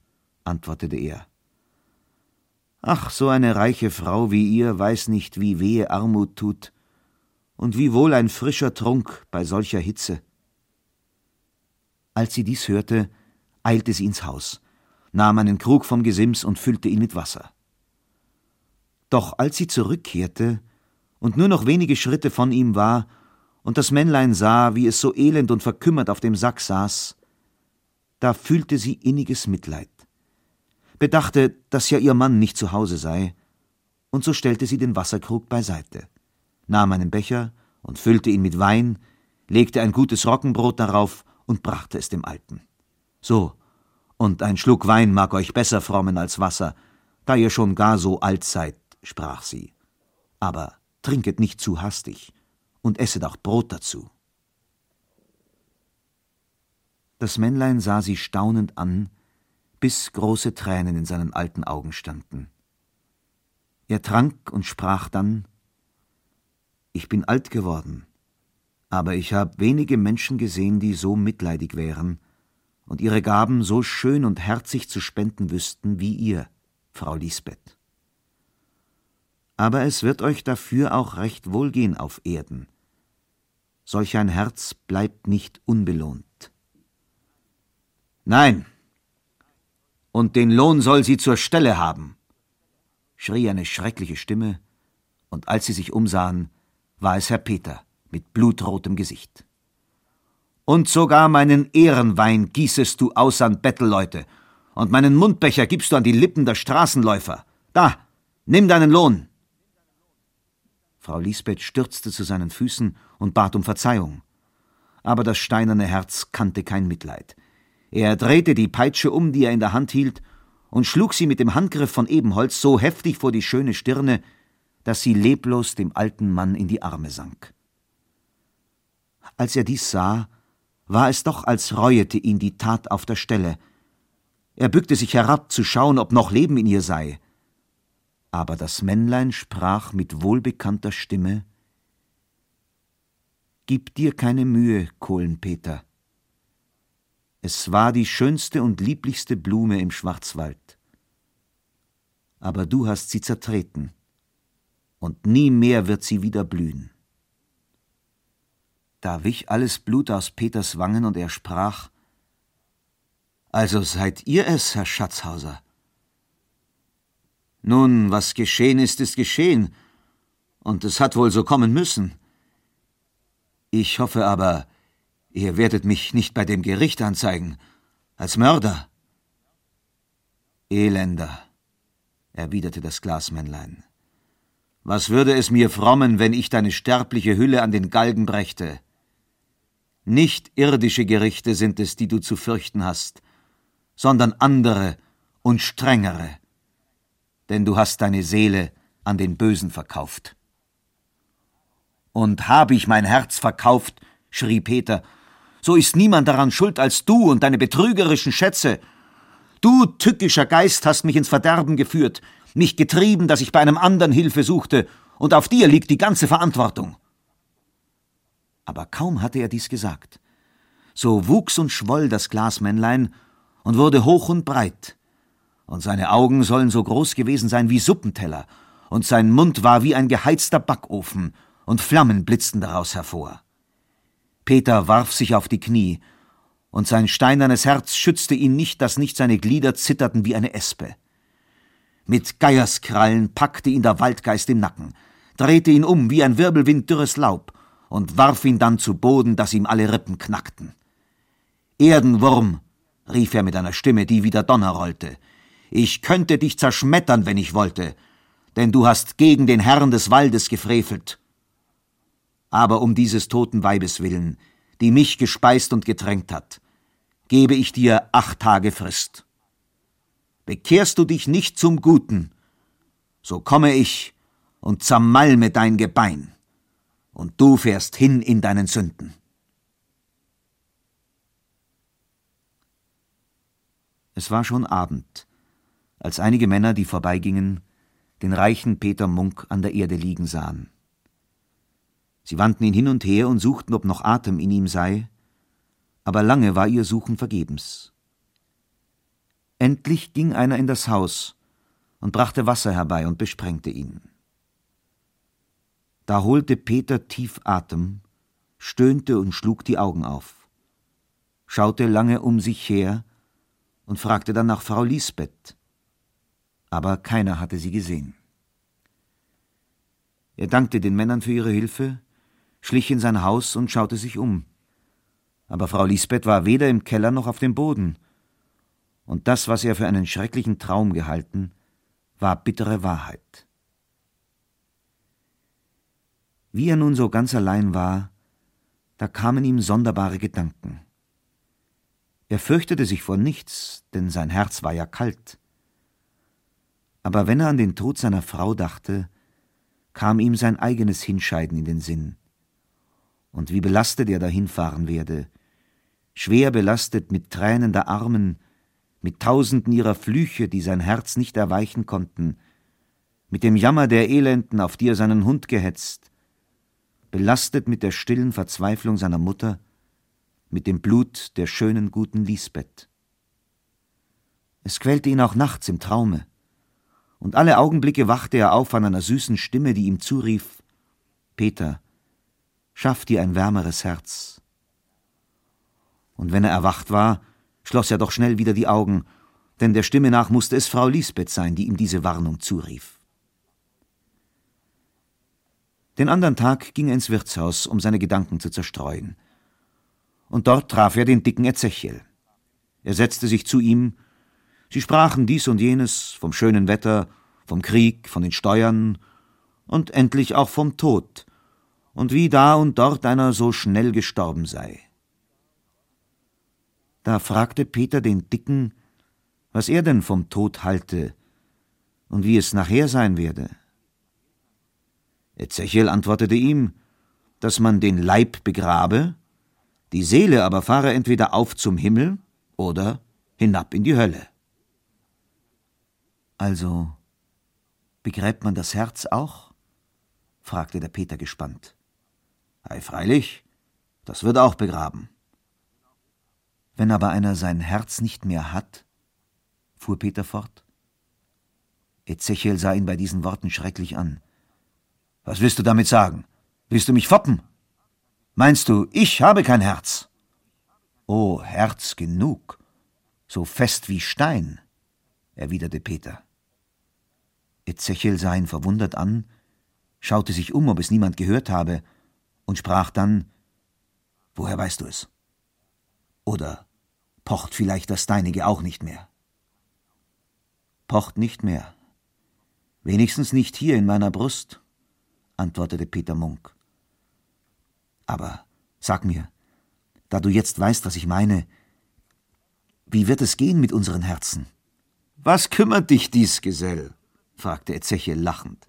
antwortete er. Ach, so eine reiche Frau wie ihr weiß nicht, wie wehe Armut tut, und wie wohl ein frischer Trunk bei solcher Hitze. Als sie dies hörte, eilte sie ins Haus, nahm einen Krug vom Gesims und füllte ihn mit Wasser. Doch als sie zurückkehrte und nur noch wenige Schritte von ihm war und das Männlein sah, wie es so elend und verkümmert auf dem Sack saß, da fühlte sie inniges Mitleid, bedachte, dass ja ihr Mann nicht zu Hause sei, und so stellte sie den Wasserkrug beiseite, nahm einen Becher und füllte ihn mit Wein, legte ein gutes Roggenbrot darauf und brachte es dem Alten. So, und ein Schluck Wein mag euch besser frommen als Wasser, da ihr schon gar so alt seid, sprach sie. Aber trinket nicht zu hastig und esset auch Brot dazu. Das Männlein sah sie staunend an, bis große Tränen in seinen alten Augen standen. Er trank und sprach dann Ich bin alt geworden, aber ich habe wenige Menschen gesehen, die so mitleidig wären und ihre Gaben so schön und herzig zu spenden wüssten wie ihr, Frau Lisbeth. Aber es wird euch dafür auch recht wohlgehen auf Erden. Solch ein Herz bleibt nicht unbelohnt. Nein, und den Lohn soll sie zur Stelle haben, schrie eine schreckliche Stimme, und als sie sich umsahen, war es Herr Peter mit blutrotem Gesicht. Und sogar meinen Ehrenwein gießest du aus an Bettelleute, und meinen Mundbecher gibst du an die Lippen der Straßenläufer. Da, nimm deinen Lohn. Frau Lisbeth stürzte zu seinen Füßen und bat um Verzeihung. Aber das steinerne Herz kannte kein Mitleid. Er drehte die Peitsche um, die er in der Hand hielt, und schlug sie mit dem Handgriff von Ebenholz so heftig vor die schöne Stirne, dass sie leblos dem alten Mann in die Arme sank. Als er dies sah, war es doch, als reuete ihn die Tat auf der Stelle. Er bückte sich herab, zu schauen, ob noch Leben in ihr sei. Aber das Männlein sprach mit wohlbekannter Stimme Gib dir keine Mühe, Kohlenpeter. Es war die schönste und lieblichste Blume im Schwarzwald. Aber du hast sie zertreten, und nie mehr wird sie wieder blühen. Da wich alles Blut aus Peters Wangen und er sprach: Also seid ihr es, Herr Schatzhauser? Nun, was geschehen ist, ist geschehen, und es hat wohl so kommen müssen. Ich hoffe aber, ihr werdet mich nicht bei dem Gericht anzeigen, als Mörder. Elender, erwiderte das Glasmännlein. Was würde es mir frommen, wenn ich deine sterbliche Hülle an den Galgen brächte? Nicht irdische Gerichte sind es, die du zu fürchten hast, sondern andere und strengere, denn du hast deine Seele an den Bösen verkauft. Und habe ich mein Herz verkauft, schrie Peter, so ist niemand daran schuld als du und deine betrügerischen Schätze. Du tückischer Geist hast mich ins Verderben geführt, mich getrieben, dass ich bei einem anderen Hilfe suchte, und auf dir liegt die ganze Verantwortung. Aber kaum hatte er dies gesagt, so wuchs und schwoll das Glasmännlein und wurde hoch und breit, und seine Augen sollen so groß gewesen sein wie Suppenteller, und sein Mund war wie ein geheizter Backofen, und Flammen blitzten daraus hervor. Peter warf sich auf die Knie, und sein steinernes Herz schützte ihn nicht, dass nicht seine Glieder zitterten wie eine Espe. Mit Geierskrallen packte ihn der Waldgeist im Nacken, drehte ihn um wie ein Wirbelwind dürres Laub und warf ihn dann zu Boden, dass ihm alle Rippen knackten. Erdenwurm, rief er mit einer Stimme, die wie der Donner rollte, ich könnte dich zerschmettern, wenn ich wollte, denn du hast gegen den Herrn des Waldes gefrevelt. Aber um dieses toten Weibes willen, die mich gespeist und getränkt hat, gebe ich dir acht Tage Frist. Bekehrst du dich nicht zum Guten, so komme ich und zermalme dein Gebein, und du fährst hin in deinen Sünden. Es war schon Abend, als einige Männer, die vorbeigingen, den reichen Peter Munk an der Erde liegen sahen. Sie wandten ihn hin und her und suchten, ob noch Atem in ihm sei, aber lange war ihr Suchen vergebens. Endlich ging einer in das Haus und brachte Wasser herbei und besprengte ihn. Da holte Peter tief Atem, stöhnte und schlug die Augen auf, schaute lange um sich her und fragte dann nach Frau Lisbeth, aber keiner hatte sie gesehen. Er dankte den Männern für ihre Hilfe, schlich in sein Haus und schaute sich um. Aber Frau Lisbeth war weder im Keller noch auf dem Boden. Und das, was er für einen schrecklichen Traum gehalten, war bittere Wahrheit. Wie er nun so ganz allein war, da kamen ihm sonderbare Gedanken. Er fürchtete sich vor nichts, denn sein Herz war ja kalt. Aber wenn er an den Tod seiner Frau dachte, kam ihm sein eigenes Hinscheiden in den Sinn und wie belastet er dahin fahren werde, schwer belastet mit Tränen der Armen, mit tausenden ihrer Flüche, die sein Herz nicht erweichen konnten, mit dem Jammer der Elenden, auf die er seinen Hund gehetzt, belastet mit der stillen Verzweiflung seiner Mutter, mit dem Blut der schönen, guten Lisbeth. Es quälte ihn auch nachts im Traume, und alle Augenblicke wachte er auf an einer süßen Stimme, die ihm zurief Peter, schaff dir ein wärmeres Herz. Und wenn er erwacht war, schloss er doch schnell wieder die Augen, denn der Stimme nach musste es Frau Lisbeth sein, die ihm diese Warnung zurief. Den andern Tag ging er ins Wirtshaus, um seine Gedanken zu zerstreuen. Und dort traf er den dicken Ezechiel. Er setzte sich zu ihm, sie sprachen dies und jenes, vom schönen Wetter, vom Krieg, von den Steuern und endlich auch vom Tod, und wie da und dort einer so schnell gestorben sei. Da fragte Peter den Dicken, was er denn vom Tod halte und wie es nachher sein werde. Ezechiel antwortete ihm, dass man den Leib begrabe, die Seele aber fahre entweder auf zum Himmel oder hinab in die Hölle. Also begräbt man das Herz auch? fragte der Peter gespannt. Ei, freilich, das wird auch begraben. Wenn aber einer sein Herz nicht mehr hat, fuhr Peter fort. Ezechiel sah ihn bei diesen Worten schrecklich an. Was willst du damit sagen? Willst du mich foppen? Meinst du, ich habe kein Herz? Oh, Herz genug, so fest wie Stein, erwiderte Peter. Ezechiel sah ihn verwundert an, schaute sich um, ob es niemand gehört habe, und sprach dann Woher weißt du es? Oder pocht vielleicht das deinige auch nicht mehr? Pocht nicht mehr. Wenigstens nicht hier in meiner Brust, antwortete Peter Munk. Aber sag mir, da du jetzt weißt, was ich meine, wie wird es gehen mit unseren Herzen? Was kümmert dich dies, Gesell? fragte Ezechiel lachend.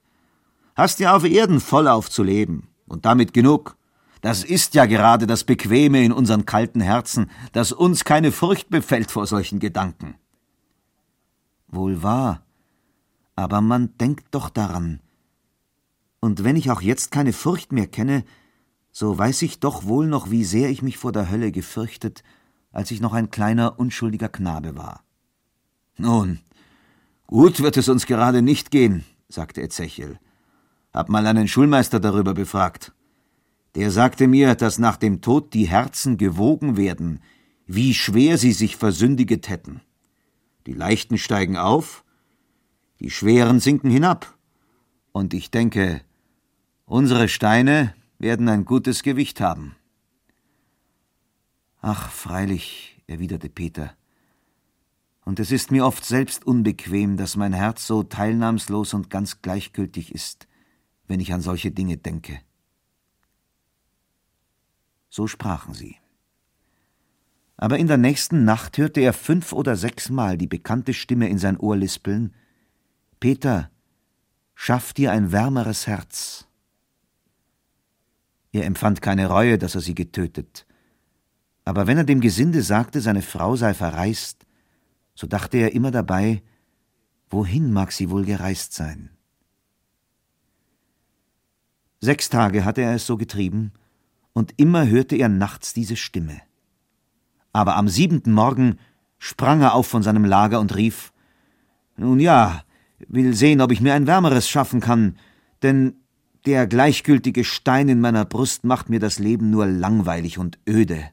Hast ja auf Erden vollauf zu leben. Und damit genug. Das ist ja gerade das Bequeme in unseren kalten Herzen, dass uns keine Furcht befällt vor solchen Gedanken. Wohl wahr, aber man denkt doch daran. Und wenn ich auch jetzt keine Furcht mehr kenne, so weiß ich doch wohl noch, wie sehr ich mich vor der Hölle gefürchtet, als ich noch ein kleiner, unschuldiger Knabe war. Nun, gut wird es uns gerade nicht gehen, sagte Ezechiel. Hab mal einen Schulmeister darüber befragt. Der sagte mir, dass nach dem Tod die Herzen gewogen werden, wie schwer sie sich versündiget hätten. Die Leichten steigen auf, die Schweren sinken hinab. Und ich denke, unsere Steine werden ein gutes Gewicht haben. Ach, freilich, erwiderte Peter. Und es ist mir oft selbst unbequem, dass mein Herz so teilnahmslos und ganz gleichgültig ist wenn ich an solche Dinge denke. So sprachen sie. Aber in der nächsten Nacht hörte er fünf oder sechsmal die bekannte Stimme in sein Ohr lispeln Peter, schaff dir ein wärmeres Herz. Er empfand keine Reue, dass er sie getötet. Aber wenn er dem Gesinde sagte, seine Frau sei verreist, so dachte er immer dabei, wohin mag sie wohl gereist sein? Sechs Tage hatte er es so getrieben, und immer hörte er nachts diese Stimme. Aber am siebenten Morgen sprang er auf von seinem Lager und rief Nun ja, will sehen, ob ich mir ein wärmeres schaffen kann, denn der gleichgültige Stein in meiner Brust macht mir das Leben nur langweilig und öde.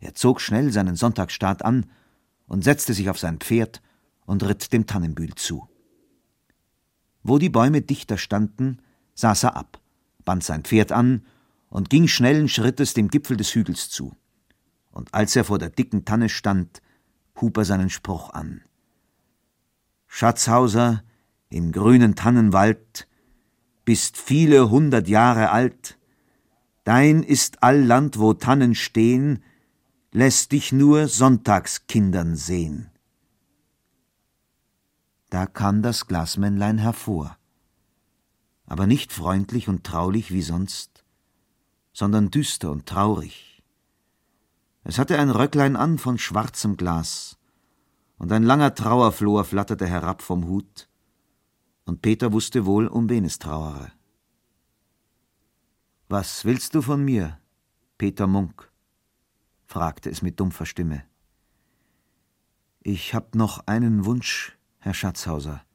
Er zog schnell seinen Sonntagsstaat an und setzte sich auf sein Pferd und ritt dem Tannenbühl zu. Wo die Bäume dichter standen, saß er ab, band sein Pferd an und ging schnellen Schrittes dem Gipfel des Hügels zu. Und als er vor der dicken Tanne stand, hub er seinen Spruch an. Schatzhauser, im grünen Tannenwald, bist viele hundert Jahre alt, dein ist all Land, wo Tannen stehen, lässt dich nur Sonntagskindern sehen. Da kam das Glasmännlein hervor aber nicht freundlich und traulich wie sonst, sondern düster und traurig. Es hatte ein Röcklein an von schwarzem Glas, und ein langer Trauerflor flatterte herab vom Hut, und Peter wusste wohl, um wen es trauere. Was willst du von mir, Peter Munk? fragte es mit dumpfer Stimme. Ich hab noch einen Wunsch, Herr Schatzhauser,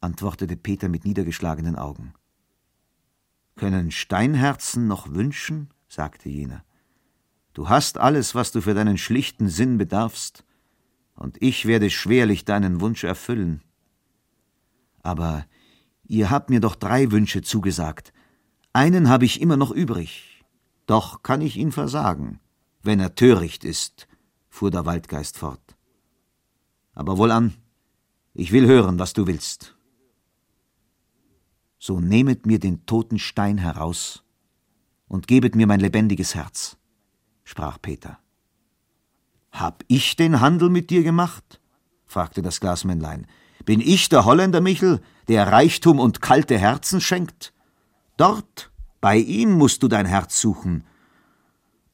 antwortete Peter mit niedergeschlagenen Augen. Können Steinherzen noch wünschen? sagte jener. Du hast alles, was du für deinen schlichten Sinn bedarfst, und ich werde schwerlich deinen Wunsch erfüllen. Aber ihr habt mir doch drei Wünsche zugesagt. Einen habe ich immer noch übrig. Doch kann ich ihn versagen, wenn er töricht ist, fuhr der Waldgeist fort. Aber wohlan, ich will hören, was du willst so nehmet mir den toten Stein heraus und gebet mir mein lebendiges Herz, sprach Peter. Hab ich den Handel mit dir gemacht? fragte das Glasmännlein. Bin ich der Holländer Michel, der Reichtum und kalte Herzen schenkt? Dort, bei ihm musst du dein Herz suchen.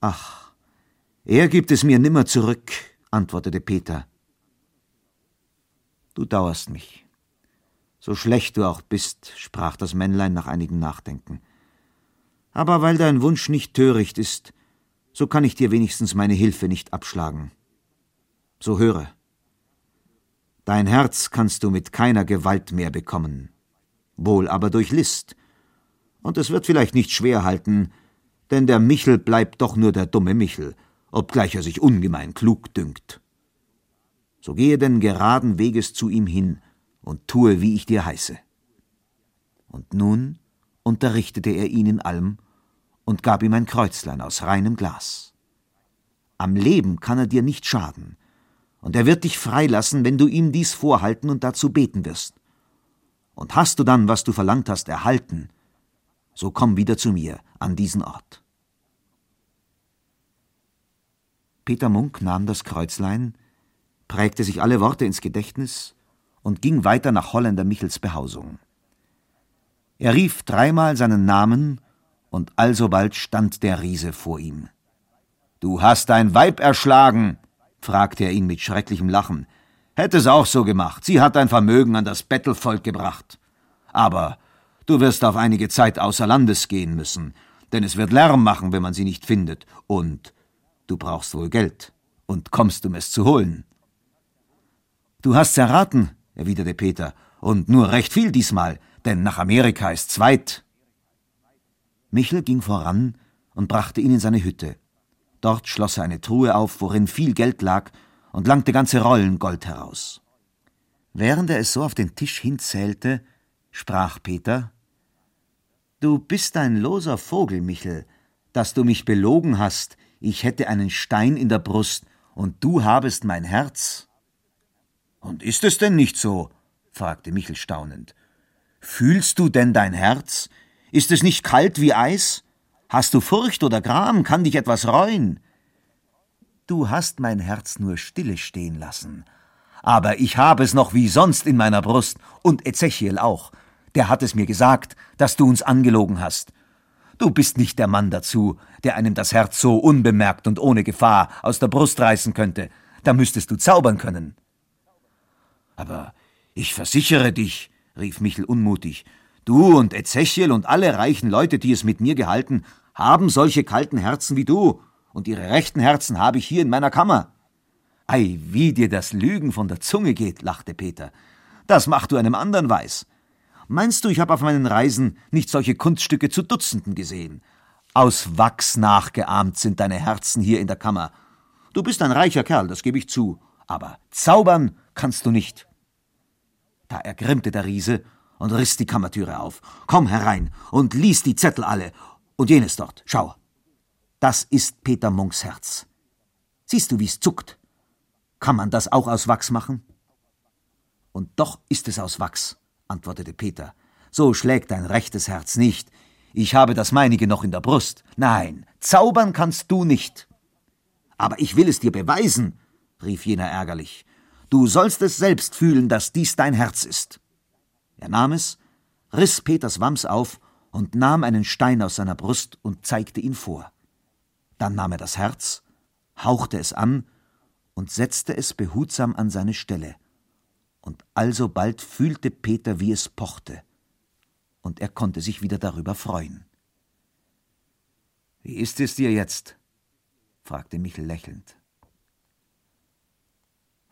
Ach, er gibt es mir nimmer zurück, antwortete Peter. Du dauerst mich. So schlecht du auch bist, sprach das Männlein nach einigem Nachdenken. Aber weil dein Wunsch nicht töricht ist, so kann ich dir wenigstens meine Hilfe nicht abschlagen. So höre. Dein Herz kannst du mit keiner Gewalt mehr bekommen, wohl aber durch List. Und es wird vielleicht nicht schwer halten, denn der Michel bleibt doch nur der dumme Michel, obgleich er sich ungemein klug dünkt. So gehe denn geraden Weges zu ihm hin und tue, wie ich dir heiße. Und nun unterrichtete er ihn in allem und gab ihm ein Kreuzlein aus reinem Glas. Am Leben kann er dir nicht schaden, und er wird dich freilassen, wenn du ihm dies vorhalten und dazu beten wirst. Und hast du dann, was du verlangt hast, erhalten, so komm wieder zu mir an diesen Ort. Peter Munk nahm das Kreuzlein, prägte sich alle Worte ins Gedächtnis und ging weiter nach Holländer Michels Behausung. Er rief dreimal seinen Namen, und alsobald stand der Riese vor ihm. Du hast dein Weib erschlagen, fragte er ihn mit schrecklichem Lachen. Hätte es auch so gemacht, sie hat dein Vermögen an das Bettelvolk gebracht. Aber du wirst auf einige Zeit außer Landes gehen müssen, denn es wird Lärm machen, wenn man sie nicht findet, und du brauchst wohl Geld, und kommst, um es zu holen. Du hast's erraten, erwiderte Peter, und nur recht viel diesmal, denn nach Amerika ist's weit. Michel ging voran und brachte ihn in seine Hütte. Dort schloss er eine Truhe auf, worin viel Geld lag, und langte ganze Rollen Gold heraus. Während er es so auf den Tisch hinzählte, sprach Peter Du bist ein loser Vogel, Michel, dass du mich belogen hast, ich hätte einen Stein in der Brust, und du habest mein Herz. Und ist es denn nicht so? fragte Michel staunend. Fühlst du denn dein Herz? Ist es nicht kalt wie Eis? Hast du Furcht oder Gram? Kann dich etwas reuen? Du hast mein Herz nur stille stehen lassen. Aber ich habe es noch wie sonst in meiner Brust, und Ezechiel auch. Der hat es mir gesagt, dass du uns angelogen hast. Du bist nicht der Mann dazu, der einem das Herz so unbemerkt und ohne Gefahr aus der Brust reißen könnte. Da müsstest du zaubern können. Aber ich versichere dich, rief Michel unmutig, du und Ezechiel und alle reichen Leute, die es mit mir gehalten, haben solche kalten Herzen wie du, und ihre rechten Herzen habe ich hier in meiner Kammer. Ei, wie dir das Lügen von der Zunge geht, lachte Peter. Das mach du einem anderen weiß. Meinst du, ich habe auf meinen Reisen nicht solche Kunststücke zu Dutzenden gesehen? Aus Wachs nachgeahmt sind deine Herzen hier in der Kammer. Du bist ein reicher Kerl, das gebe ich zu, aber zaubern kannst du nicht. Da ergrimmte der Riese und riss die Kammertüre auf. Komm herein und lies die Zettel alle. Und jenes dort, schau. Das ist Peter Munks Herz. Siehst du, wie's zuckt? Kann man das auch aus Wachs machen? Und doch ist es aus Wachs, antwortete Peter. So schlägt dein rechtes Herz nicht. Ich habe das meinige noch in der Brust. Nein, zaubern kannst du nicht. Aber ich will es dir beweisen, rief jener ärgerlich. Du sollst es selbst fühlen, dass dies dein Herz ist. Er nahm es, riss Peters Wams auf und nahm einen Stein aus seiner Brust und zeigte ihn vor. Dann nahm er das Herz, hauchte es an und setzte es behutsam an seine Stelle. Und alsobald fühlte Peter, wie es pochte, und er konnte sich wieder darüber freuen. Wie ist es dir jetzt? fragte Michel lächelnd.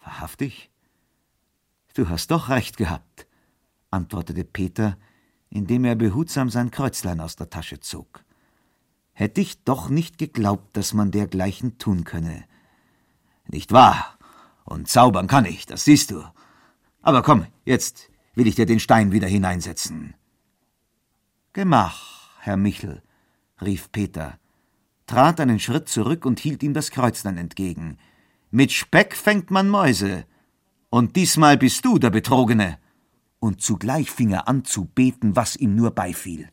Wahrhaftig? Du hast doch recht gehabt, antwortete Peter, indem er behutsam sein Kreuzlein aus der Tasche zog. Hätte ich doch nicht geglaubt, dass man dergleichen tun könne. Nicht wahr? Und zaubern kann ich, das siehst du. Aber komm, jetzt will ich dir den Stein wieder hineinsetzen. Gemach, Herr Michel, rief Peter, trat einen Schritt zurück und hielt ihm das Kreuzlein entgegen. Mit Speck fängt man Mäuse. Und diesmal bist du der Betrogene und zugleich fing er an zu beten, was ihm nur beifiel.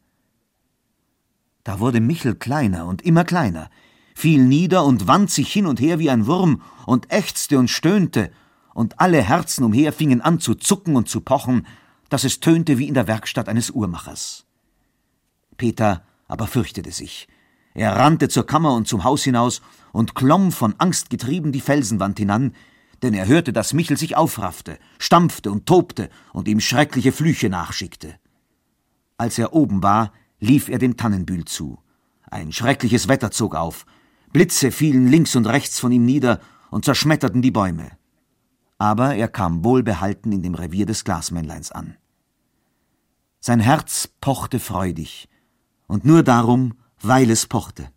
Da wurde Michel kleiner und immer kleiner, fiel nieder und wand sich hin und her wie ein Wurm und ächzte und stöhnte, und alle Herzen umher fingen an zu zucken und zu pochen, dass es tönte wie in der Werkstatt eines Uhrmachers. Peter aber fürchtete sich. Er rannte zur Kammer und zum Haus hinaus und klomm von Angst getrieben die Felsenwand hinan, denn er hörte, dass Michel sich aufraffte, stampfte und tobte und ihm schreckliche Flüche nachschickte. Als er oben war, lief er dem Tannenbühl zu. Ein schreckliches Wetter zog auf. Blitze fielen links und rechts von ihm nieder und zerschmetterten die Bäume. Aber er kam wohlbehalten in dem Revier des Glasmännleins an. Sein Herz pochte freudig, und nur darum, weil es pochte.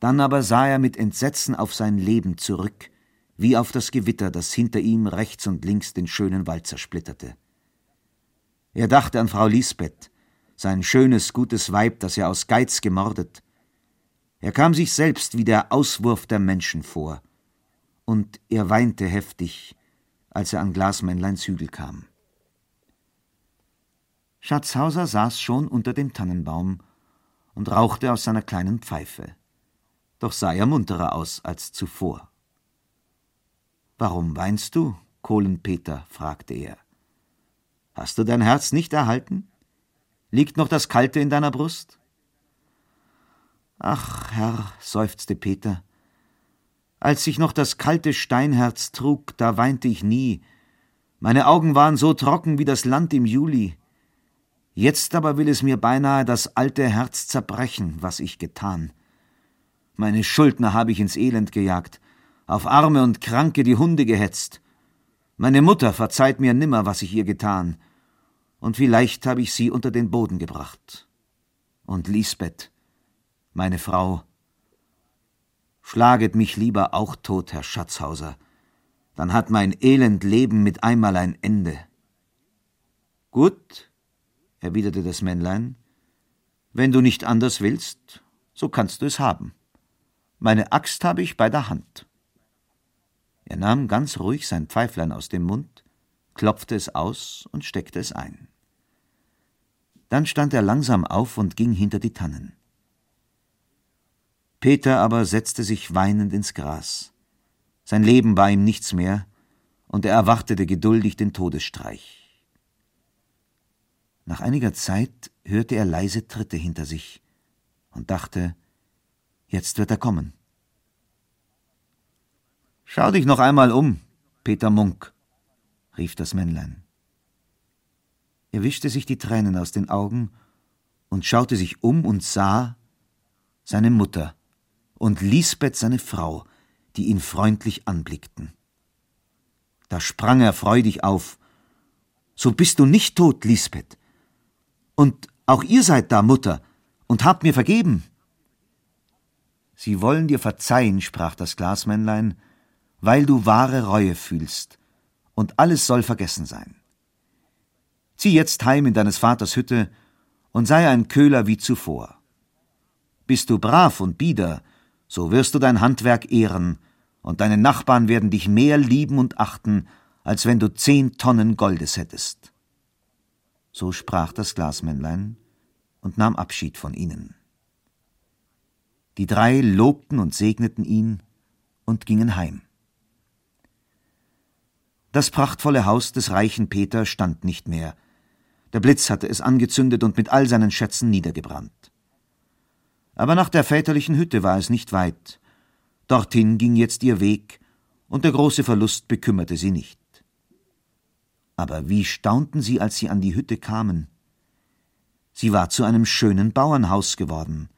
Dann aber sah er mit Entsetzen auf sein Leben zurück, wie auf das Gewitter, das hinter ihm rechts und links den schönen Wald zersplitterte. Er dachte an Frau Lisbeth, sein schönes, gutes Weib, das er aus Geiz gemordet. Er kam sich selbst wie der Auswurf der Menschen vor, und er weinte heftig, als er an Glasmännleins Hügel kam. Schatzhauser saß schon unter dem Tannenbaum und rauchte aus seiner kleinen Pfeife. Doch sah er munterer aus als zuvor. Warum weinst du, Kohlenpeter? fragte er. Hast du dein Herz nicht erhalten? Liegt noch das Kalte in deiner Brust? Ach, Herr, seufzte Peter, als ich noch das kalte Steinherz trug, da weinte ich nie. Meine Augen waren so trocken wie das Land im Juli. Jetzt aber will es mir beinahe das alte Herz zerbrechen, was ich getan. Meine Schuldner habe ich ins Elend gejagt, auf Arme und Kranke die Hunde gehetzt. Meine Mutter verzeiht mir nimmer, was ich ihr getan, und vielleicht habe ich sie unter den Boden gebracht. Und Lisbeth, meine Frau, schlaget mich lieber auch tot, Herr Schatzhauser, dann hat mein elend Leben mit einmal ein Ende. Gut, erwiderte das Männlein, wenn du nicht anders willst, so kannst du es haben. Meine Axt habe ich bei der Hand. Er nahm ganz ruhig sein Pfeiflein aus dem Mund, klopfte es aus und steckte es ein. Dann stand er langsam auf und ging hinter die Tannen. Peter aber setzte sich weinend ins Gras. Sein Leben war ihm nichts mehr, und er erwartete geduldig den Todesstreich. Nach einiger Zeit hörte er leise Tritte hinter sich und dachte, jetzt wird er kommen. Schau dich noch einmal um, Peter Munk, rief das Männlein. Er wischte sich die Tränen aus den Augen und schaute sich um und sah seine Mutter und Lisbeth seine Frau, die ihn freundlich anblickten. Da sprang er freudig auf. So bist du nicht tot, Lisbeth. Und auch ihr seid da, Mutter, und habt mir vergeben. Sie wollen dir verzeihen, sprach das Glasmännlein, weil du wahre Reue fühlst, und alles soll vergessen sein. Zieh jetzt heim in deines Vaters Hütte und sei ein Köhler wie zuvor. Bist du brav und bieder, so wirst du dein Handwerk ehren, und deine Nachbarn werden dich mehr lieben und achten, als wenn du zehn Tonnen Goldes hättest. So sprach das Glasmännlein und nahm Abschied von ihnen. Die drei lobten und segneten ihn und gingen heim. Das prachtvolle Haus des reichen Peter stand nicht mehr, der Blitz hatte es angezündet und mit all seinen Schätzen niedergebrannt. Aber nach der väterlichen Hütte war es nicht weit. Dorthin ging jetzt ihr Weg, und der große Verlust bekümmerte sie nicht. Aber wie staunten sie, als sie an die Hütte kamen. Sie war zu einem schönen Bauernhaus geworden,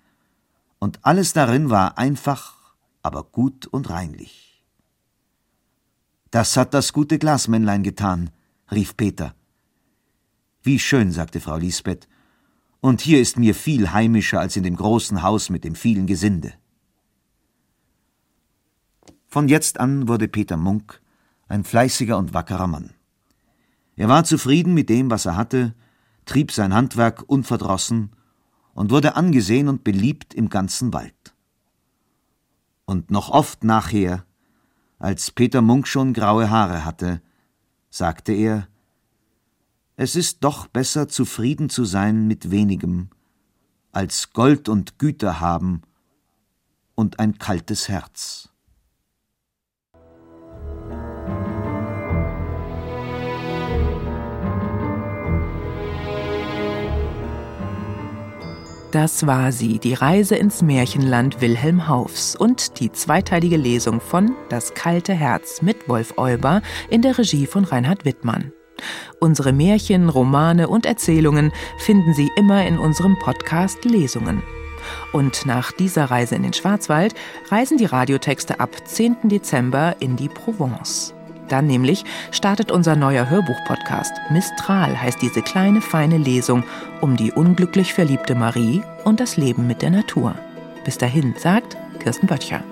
und alles darin war einfach, aber gut und reinlich. Das hat das gute Glasmännlein getan, rief Peter. Wie schön, sagte Frau Lisbeth, und hier ist mir viel heimischer als in dem großen Haus mit dem vielen Gesinde. Von jetzt an wurde Peter Munk ein fleißiger und wackerer Mann. Er war zufrieden mit dem, was er hatte, trieb sein Handwerk unverdrossen und wurde angesehen und beliebt im ganzen Wald. Und noch oft nachher, als Peter Munk schon graue Haare hatte, sagte er, es ist doch besser zufrieden zu sein mit wenigem, als Gold und Güter haben und ein kaltes Herz. Das war sie, die Reise ins Märchenland Wilhelm Haufs und die zweiteilige Lesung von Das kalte Herz mit Wolf Euber in der Regie von Reinhard Wittmann. Unsere Märchen, Romane und Erzählungen finden Sie immer in unserem Podcast Lesungen. Und nach dieser Reise in den Schwarzwald reisen die Radiotexte ab 10. Dezember in die Provence. Dann nämlich startet unser neuer Hörbuch-Podcast. Mistral heißt diese kleine, feine Lesung um die unglücklich verliebte Marie und das Leben mit der Natur. Bis dahin, sagt Kirsten Böttcher.